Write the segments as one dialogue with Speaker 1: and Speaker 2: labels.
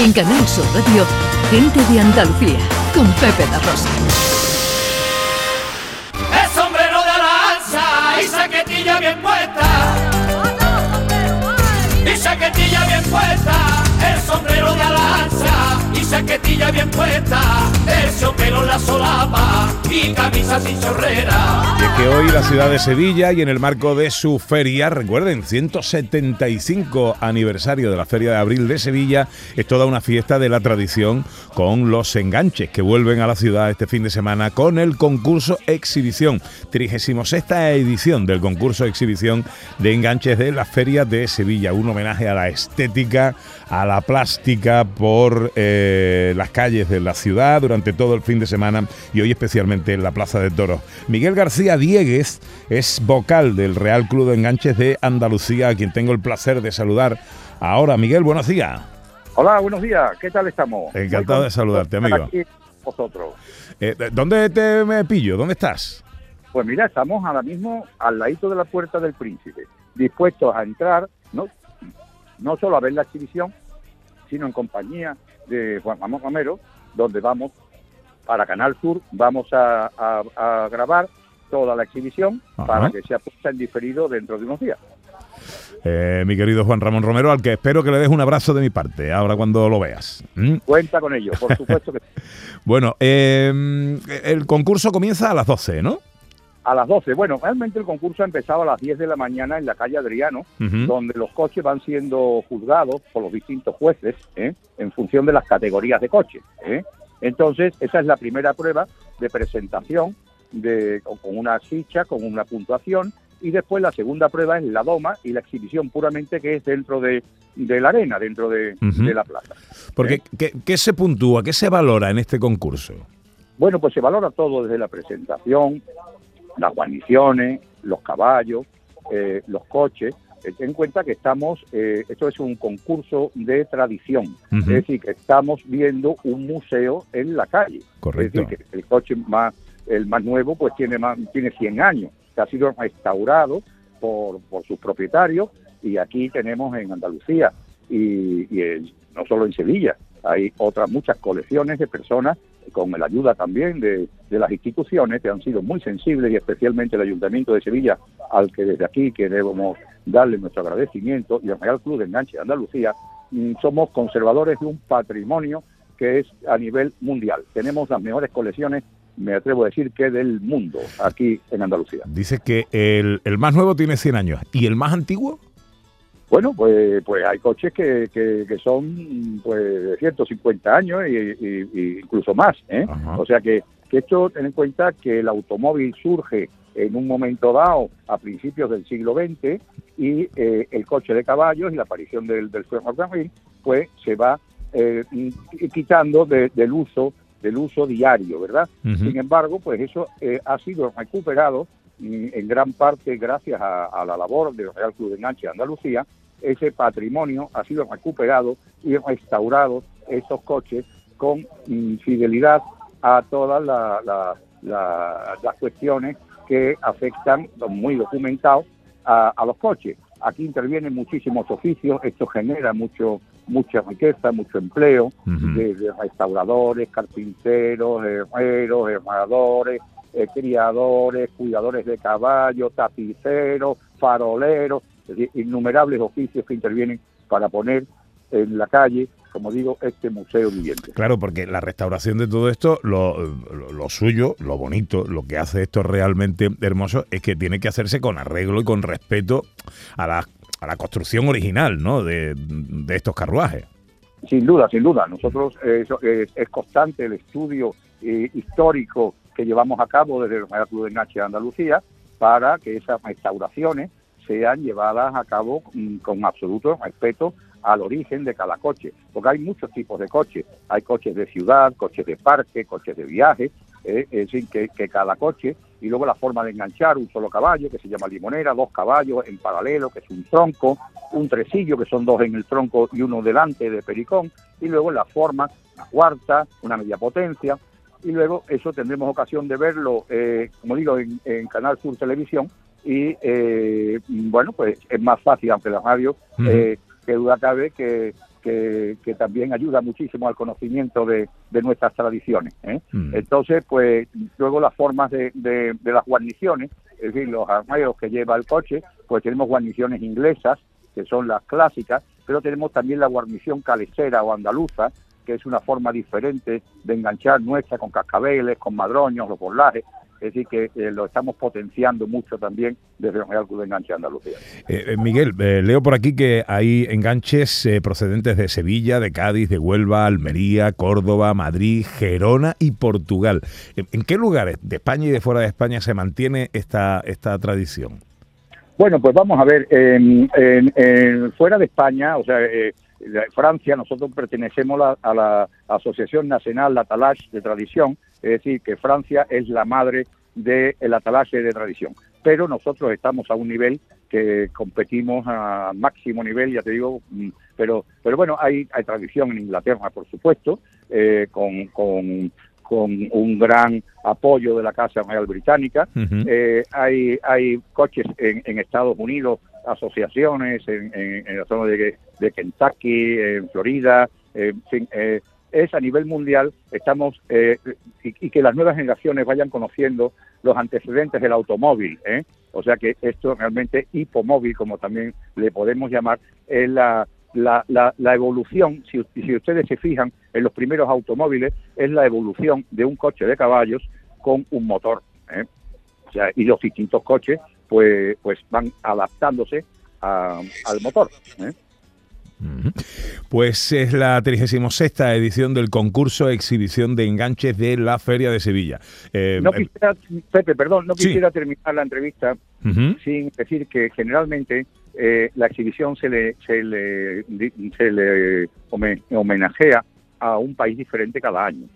Speaker 1: En Canal Sur Radio, Gente de Andalucía, con Pepe La Rosa.
Speaker 2: El sombrero de alanza y saquetilla bien puesta. Y saquetilla bien puesta, bien puesta, terciopelo en la solapa y camisa sin chorrera.
Speaker 3: Y es que hoy la ciudad de Sevilla y en el marco de su feria, recuerden, 175 aniversario de la Feria de Abril de Sevilla, es toda una fiesta de la tradición con los enganches que vuelven a la ciudad este fin de semana con el concurso Exhibición, 36 edición del concurso Exhibición de enganches de la Feria de Sevilla, un homenaje a la estética, a la plástica por eh, las calles de la ciudad durante todo el fin de semana y hoy especialmente en la Plaza de Toros. Miguel García Diegues es vocal del Real Club de Enganches de Andalucía, a quien tengo el placer de saludar ahora. Miguel, buenos días.
Speaker 4: Hola, buenos días. ¿Qué tal estamos?
Speaker 3: Encantado de saludarte, amigo.
Speaker 4: Aquí vosotros.
Speaker 3: Eh, ¿Dónde te me pillo? ¿Dónde estás?
Speaker 4: Pues mira, estamos ahora mismo al ladito de la Puerta del Príncipe, dispuestos a entrar, no, no solo a ver la exhibición, sino en compañía de Juan Ramón Romero, donde vamos para Canal Sur, vamos a, a- a grabar toda la exhibición
Speaker 3: Ajá.
Speaker 4: para que sea puesta en diferido dentro de unos días.
Speaker 3: Eh, mi querido Juan Ramón Romero, al que espero que le des un abrazo de mi parte, ahora cuando lo veas. ¿Mm?
Speaker 4: Cuenta con ello, por supuesto que sí.
Speaker 3: Bueno, eh, el concurso comienza a las 12, ¿no?
Speaker 4: A las 12. Bueno, realmente el concurso ha empezado a las 10 de la mañana en la calle Adriano, donde los coches van siendo juzgados por los distintos jueces ¿eh? en función de las categorías de coches. ¿eh? Entonces, esa es la primera prueba de presentación de, con una ficha, con una puntuación, y después la segunda prueba es la doma y la exhibición puramente que es dentro de, de la arena, dentro de la plaza.
Speaker 3: Porque,
Speaker 4: ¿Eh?
Speaker 3: ¿qué, qué se puntúa? ¿Qué se valora en este concurso?
Speaker 4: Bueno, pues se valora todo desde la presentación, las guarniciones, los caballos, eh, los coches. Eh, Ten en cuenta que estamos, eh, esto es un concurso de tradición, es decir, que estamos viendo un museo en la calle.
Speaker 3: Correcto.
Speaker 4: Es decir, que el coche más, el más nuevo, pues tiene más, tiene 100 años, que ha sido restaurado por, por sus propietarios y aquí tenemos en Andalucía y, y en- no solo en Sevilla, hay otras muchas colecciones de personas con la ayuda también de, de las instituciones que han sido muy sensibles y especialmente el Ayuntamiento de Sevilla, al que desde aquí queremos darle nuestro agradecimiento, y el Real Club de Enganche de Andalucía, mm, somos conservadores de un patrimonio que es a nivel mundial. Tenemos las mejores colecciones, me atrevo a decir, que del mundo aquí en Andalucía.
Speaker 3: Dice que el, el más nuevo tiene 100 años. ¿Y el más antiguo?
Speaker 4: Bueno, pues, pues hay coches que, que, que son pues de 150 años y incluso más. ¿eh? O sea que, que esto, ten en cuenta que el automóvil surge en un momento dado a principios del siglo XX y eh, el coche de caballos y la aparición del, del ferrocarril pues se va eh, y- quitando de- del uso del uso diario, ¿verdad? Sin embargo, pues eso eh, ha sido recuperado mm, en gran parte gracias a, a la labor del Real Club de Enganche de Andalucía. Ese patrimonio ha sido recuperado y restaurado esos coches con fidelidad a todas la- la- la- las cuestiones que afectan, muy documentados, a, a los coches. Aquí intervienen muchísimos oficios, esto genera mucho mucha riqueza, mucho empleo, de restauradores, carpinteros, herreros, herradores, eh, criadores, cuidadores de caballos, tapiceros, faroleros, es decir, innumerables oficios que intervienen para poner en la calle, como digo, este museo viviente.
Speaker 3: Claro, porque la restauración de todo esto, lo, lo- lo suyo, lo bonito, lo que hace esto realmente hermoso, es que tiene que hacerse con arreglo y con respeto a la, a la construcción original ¿no? de, de estos carruajes.
Speaker 4: Sin duda, sin duda. Nosotros eh, es constante el estudio eh, histórico que llevamos a cabo desde el Real Club de Enganche de Andalucía para que esas restauraciones sean llevadas a cabo mm, con absoluto respeto al origen de cada coche, porque hay muchos tipos de coches. Hay coches de ciudad, coches de parque, coches de viaje, eh, es decir, que, cada coche, y luego la forma de enganchar un solo caballo, que se llama limonera, dos caballos en paralelo, que es un tronco, un tresillo, que son dos en el tronco y uno delante de pericón, y luego la forma, una cuarta, una media potencia, y luego eso tendremos ocasión de verlo, eh, como digo, en Canal Sur Televisión, y eh, bueno, pues es más fácil, aunque la radio, eh, que duda cabe que, que, también ayuda muchísimo al conocimiento de, nuestras tradiciones. ¿eh? Mm. Entonces, pues luego las formas de, de, las guarniciones, es decir, los armarios que lleva el coche, pues tenemos guarniciones inglesas, que son las clásicas, pero tenemos también la guarnición calesera o andaluza, que es una forma diferente de enganchar nuestra con cascabeles, con madroños, los borlajes. Es decir, que eh, lo estamos potenciando mucho también desde Real Club de Enganche Andalucía.
Speaker 3: Eh, eh, Miguel, leo por aquí que hay enganches procedentes de Sevilla, de Cádiz, de Huelva, Almería, Córdoba, Madrid, Gerona y Portugal. ¿En, qué lugares de España y de fuera de España se mantiene esta, esta tradición?
Speaker 4: Bueno, pues vamos a ver, en, fuera de España, o sea, Francia, nosotros pertenecemos a la Asociación Nacional Atalache de Tradición, es decir, que Francia es la madre del Atalache de tradición. Pero nosotros estamos a un nivel que competimos a máximo nivel, ya te digo, mm, pero, pero bueno, hay, hay tradición en Inglaterra, por supuesto, eh, con, con, un gran apoyo de la Casa Real Británica. Eh, hay, hay coches en, en Estados Unidos asociaciones en, en, la zona de, de, Kentucky, en Florida, en fin, eh, es a nivel mundial, estamos, eh, y, que las nuevas generaciones vayan conociendo los antecedentes del automóvil, ¿eh? o sea que esto realmente hipomóvil, como también le podemos llamar, es la, la, la, evolución, si, si ustedes se fijan en los primeros automóviles, es la evolución de un coche de caballos con un motor. ¿eh? Y los distintos coches pues, pues van adaptándose al motor. ¿eh?
Speaker 3: Pues es la 36 edición del concurso exhibición de enganches de la Feria de Sevilla.
Speaker 4: Eh, no quisiera, Pepe, perdón, no quisiera terminar la entrevista sin decir que generalmente eh, la exhibición se le, se le, se le homenajea a un país diferente cada año.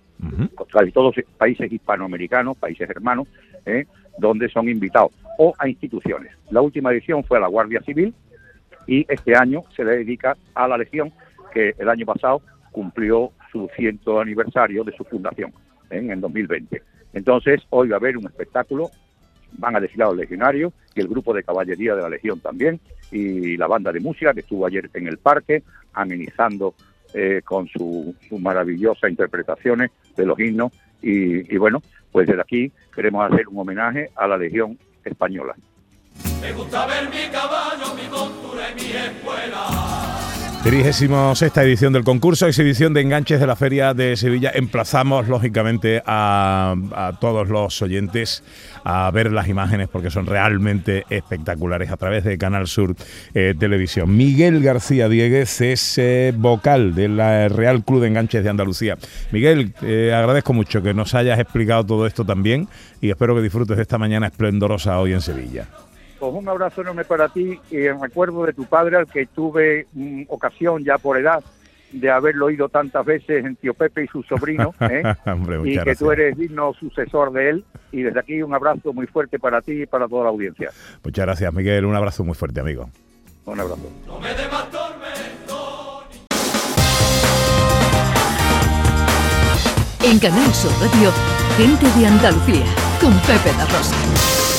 Speaker 4: Casi todos países hispanoamericanos, países hermanos, ¿eh? donde son invitados, o a instituciones. La última edición fue a la Guardia Civil y este año se le dedica a la Legión, que el año pasado cumplió su ciento aniversario de su fundación, en el 2020. Entonces, hoy va a haber un espectáculo, van a desfilar los legionarios y el grupo de caballería de la Legión también, y la banda de música que estuvo ayer en el parque, amenizando eh, con sus su maravillosas interpretaciones de los himnos, y, y bueno, pues desde aquí queremos hacer un homenaje a la Legión Española. Me gusta ver mi caballo, mi montura y mi
Speaker 3: escuela. Trigésimo esta edición del concurso, exhibición de enganches de la Feria de Sevilla. Emplazamos, lógicamente, a, todos los oyentes a ver las imágenes porque son realmente espectaculares a través de Canal Sur eh, Televisión. Miguel García Dieguez es eh, vocal del Real Club de Enganches de Andalucía. Miguel, eh, agradezco mucho que nos hayas explicado todo esto también y espero que disfrutes de esta mañana esplendorosa hoy en Sevilla.
Speaker 4: Pues un abrazo enorme para ti y en recuerdo de tu padre, al que tuve mm, ocasión ya por edad de haberlo oído tantas veces en Tío Pepe y su sobrino, ¿eh? y que tú eres digno sucesor de él. Y desde aquí un abrazo muy fuerte para ti y para toda la audiencia.
Speaker 3: Muchas gracias, Miguel. Un abrazo muy fuerte, amigo.
Speaker 4: Un abrazo.
Speaker 1: En Canal Sur Radio, gente de Andalucía, con Pepe da Rosa.